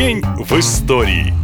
День в истории.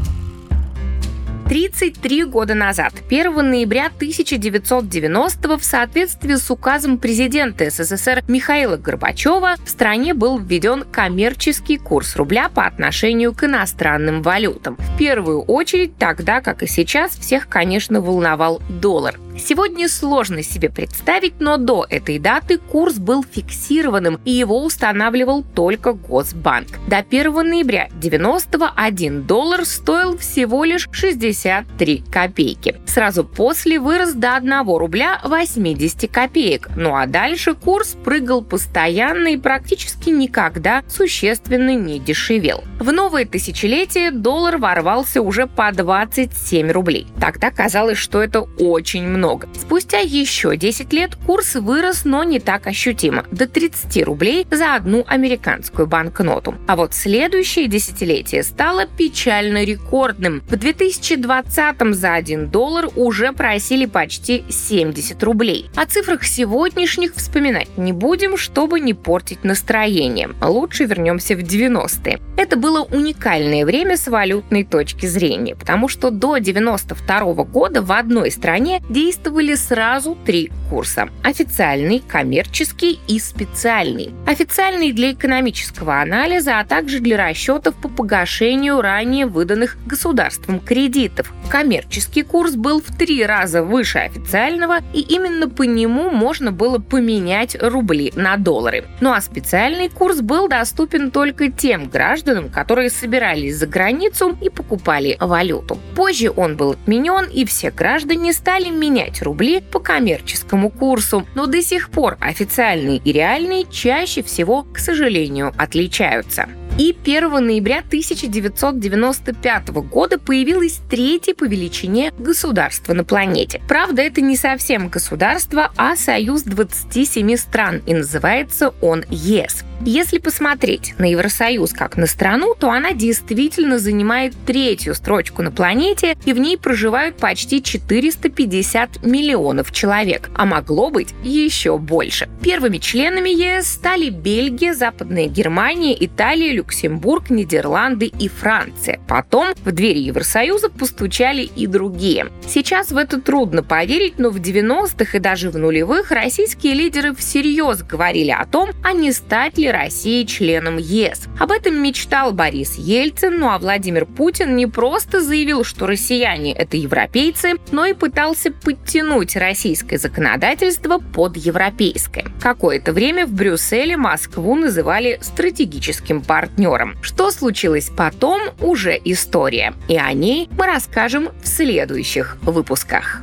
33 года назад, 1 ноября 1990 в соответствии с указом президента СССР Михаила Горбачева в стране был введен коммерческий курс рубля по отношению к иностранным валютам. В первую очередь, тогда, как и сейчас, всех, конечно, волновал доллар. Сегодня сложно себе представить, но до этой даты курс был фиксированным и его устанавливал только Госбанк. До 1 ноября 91 доллар стоил всего лишь 63 копейки. Сразу после вырос до 1 рубля 80 копеек. Ну а дальше курс прыгал постоянно и практически никогда существенно не дешевел. В новое тысячелетие доллар ворвался уже по 27 рублей. Тогда казалось, что это очень много много. Спустя еще 10 лет курс вырос, но не так ощутимо, до 30 рублей за одну американскую банкноту. А вот следующее десятилетие стало печально рекордным. В 2020 за 1 доллар уже просили почти 70 рублей. О цифрах сегодняшних вспоминать не будем, чтобы не портить настроение. Лучше вернемся в 90-е. Это было уникальное время с валютной точки зрения, потому что до 92 года в одной стране действовали действовали сразу три курса – официальный, коммерческий и специальный. Официальный для экономического анализа, а также для расчетов по погашению ранее выданных государством кредитов. Коммерческий курс был в три раза выше официального, и именно по нему можно было поменять рубли на доллары. Ну а специальный курс был доступен только тем гражданам, которые собирались за границу и покупали валюту. Позже он был отменен, и все граждане стали менять менять рубли по коммерческому курсу, но до сих пор официальные и реальные чаще всего, к сожалению, отличаются. И 1 ноября 1995 года появилось третье по величине государство на планете. Правда, это не совсем государство, а союз 27 стран, и называется он ЕС. Если посмотреть на Евросоюз как на страну, то она действительно занимает третью строчку на планете, и в ней проживают почти 450 миллионов человек, а могло быть еще больше. Первыми членами ЕС стали Бельгия, Западная Германия, Италия, Люксембург, Нидерланды и Франция. Потом в двери Евросоюза постучали и другие. Сейчас в это трудно поверить, но в 90-х и даже в нулевых российские лидеры всерьез говорили о том, а не стать ли России членом ЕС. Об этом мечтал Борис Ельцин, ну а Владимир Путин не просто заявил, что россияне — это европейцы, но и пытался подтянуть российское законодательство под европейское. Какое-то время в Брюсселе Москву называли стратегическим партнером. Что случилось потом, уже история. И о ней мы расскажем в следующих выпусках.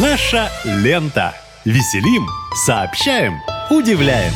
Наша лента. Веселим, сообщаем, удивляем.